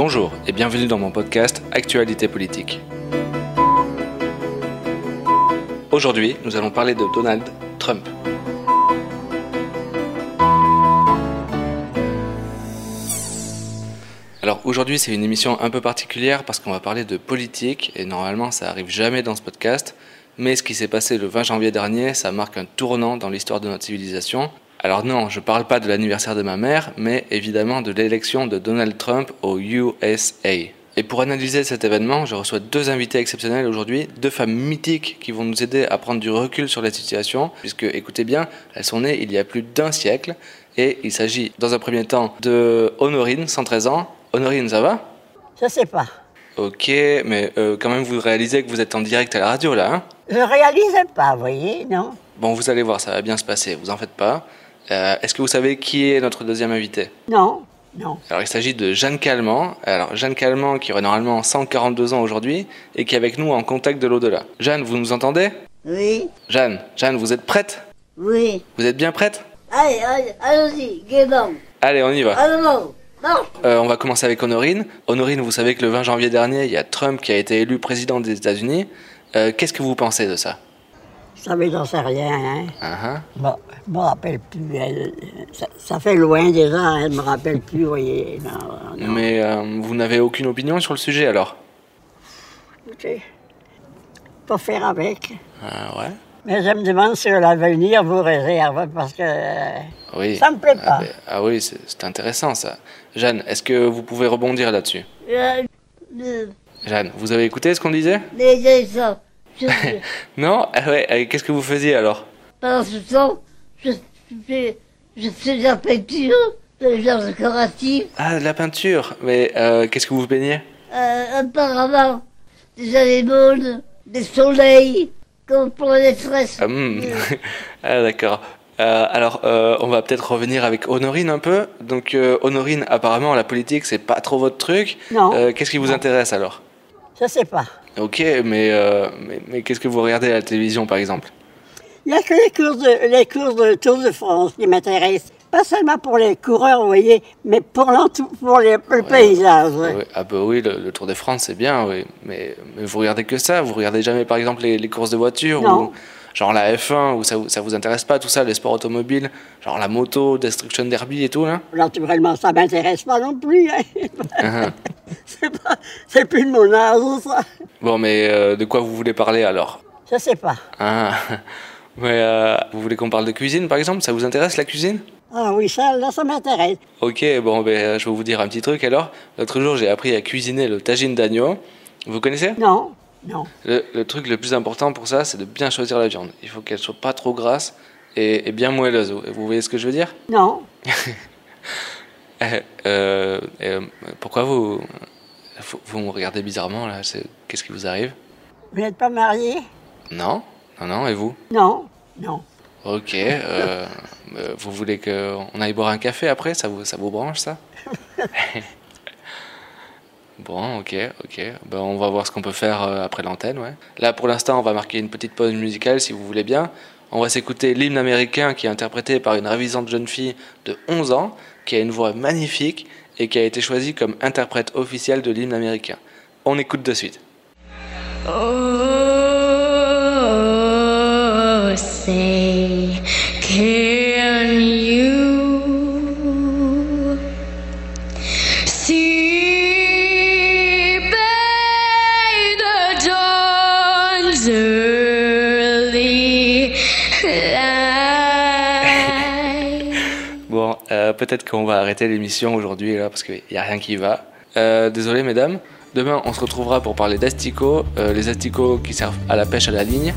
Bonjour et bienvenue dans mon podcast Actualité politique. Aujourd'hui, nous allons parler de Donald Trump. Alors aujourd'hui, c'est une émission un peu particulière parce qu'on va parler de politique et normalement, ça arrive jamais dans ce podcast. Mais ce qui s'est passé le 20 janvier dernier, ça marque un tournant dans l'histoire de notre civilisation. Alors non, je ne parle pas de l'anniversaire de ma mère, mais évidemment de l'élection de Donald Trump au USA. Et pour analyser cet événement, je reçois deux invités exceptionnels aujourd'hui, deux femmes mythiques qui vont nous aider à prendre du recul sur la situation, puisque écoutez bien, elles sont nées il y a plus d'un siècle, et il s'agit dans un premier temps de Honorine, 113 ans. Honorine, ça va? Je sais pas. Ok, mais euh, quand même vous réalisez que vous êtes en direct à la radio là, hein? Je réalisais pas, vous voyez, non? Bon, vous allez voir, ça va bien se passer, vous en faites pas. Euh, Est-ce que vous savez qui est notre deuxième invité? Non, non. Alors, il s'agit de Jeanne Calment. Alors, Jeanne Calment, qui aurait normalement 142 ans aujourd'hui et qui est avec nous en contact de l'au-delà. Jeanne, vous nous entendez? Oui, Jeanne, Jeanne, vous êtes prête? Oui. Vous êtes bien prête? Allez, allez, allons-y. Allez, on y va. Allons, marche. Euh, on va commencer avec Honorine. Honorine, vous savez que le 20 janvier dernier, il y a Trump qui a été élu président des États-Unis. Euh, Qu'est-ce que vous pensez de ça? Ça mais j'en sais rien, hein. Ah, ah. Bon, je me rappelle plus. elle- ça, ça fait loin déjà, hein, elle me rappelle plus, vous voyez. Non, non. Mais euh, vous n'avez aucune opinion sur le sujet alors? Écoutez, pas faire avec. Ah, ouais? Mais je me demande sur l'avenir vous réserve, parce que Oui. Ça me plaît Ah, pas. ben, ah oui, c'est intéressant ça. Jeanne, est-ce que vous pouvez rebondir là-dessus? Euh, euh, Jeanne, vous avez écouté ce qu'on disait? Je, Non Ah ouais, euh, qu'est-ce que vous faisiez alors? Pendant ce temps, je, fais de la peinture, de genre décoratif, Ah, de la peinture Mais euh, qu'est-ce que vous peignez? Euh, apparemment, des anémones, des soleils, comme pour la détresse. Ah, hmm. Ah, d'accord. Euh, alors, euh, on va peut-être revenir avec Honorine un peu. Donc, euh, Honorine, apparemment, la politique, c'est pas trop votre truc. Non. Euh, qu'est-ce qui vous intéresse alors? Je sais pas. Ok, mais, euh, mais, mais qu'est-ce que vous regardez à la télévision, par exemple? Il n'y a que les courses, de, les courses de Tour de France qui m'intéressent. Pas seulement pour les coureurs, vous voyez, mais pour, pour les- le paysage. ouais. Ah bah oui, le, le Tour de France, c'est bien, oui. Mais, mais vous regardez que ça? Vous regardez jamais, par exemple, les, les courses de voiture Non. ou genre la F1 ou ça, vous- ça vous intéresse pas tout ça, les sports automobiles, genre la moto, Destruction Derby et tout là? Naturellement, ça m'intéresse pas non plus. hein. c'est pas, c'est plus de mon âge, ça. Bon, mais euh, de quoi vous voulez parler alors? Je sais pas. Ah, mais euh, vous voulez qu'on parle de cuisine, par exemple? Ça vous intéresse la cuisine? Ah oui, ça, là, ça m'intéresse. Ok, bon, ben, euh, je vais vous dire un petit truc alors. L'autre jour, j'ai appris à cuisiner le tagine d'agneau. Vous connaissez? Non, non. Le, le truc le plus important pour ça, c'est de bien choisir la viande. Il faut qu'elle soit pas trop grasse et, et bien moelleuse. Vous vous voyez ce que je veux dire? Non. Euh, euh, euh, Pourquoi vous, vous me regardez bizarrement là? Qu'est-ce qui vous arrive? Vous n'êtes pas marié? Non Non, non, et vous? Non, non. Ok. euh, vous voulez qu'on aille boire un café après? Ça vous, ça vous branche ça? Bon, ok, ok. Ben, on va voir ce qu'on peut faire euh, après l'antenne, ouais. Là, pour l'instant, on va marquer une petite pause musicale, si vous voulez bien. On va s'écouter l'hymne américain qui est interprété par une ravisante jeune fille de 11 ans, qui a une voix magnifique et qui a été choisie comme interprète officielle de l'hymne américain. On écoute de suite. Oh, euh, peut-être qu'on va arrêter l'émission aujourd'hui, là, parce qu'il n'y a rien qui va. Euh, désolé, mesdames. Demain, on se retrouvera pour parler d'asticots, euh, les asticots qui servent à la pêche à la ligne.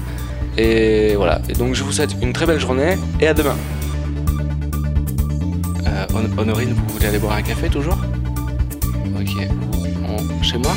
Et voilà. Et donc, je vous souhaite une très belle journée et à demain. Hon- Honorine, vous voulez aller boire un café toujours? Ok. Chez moi?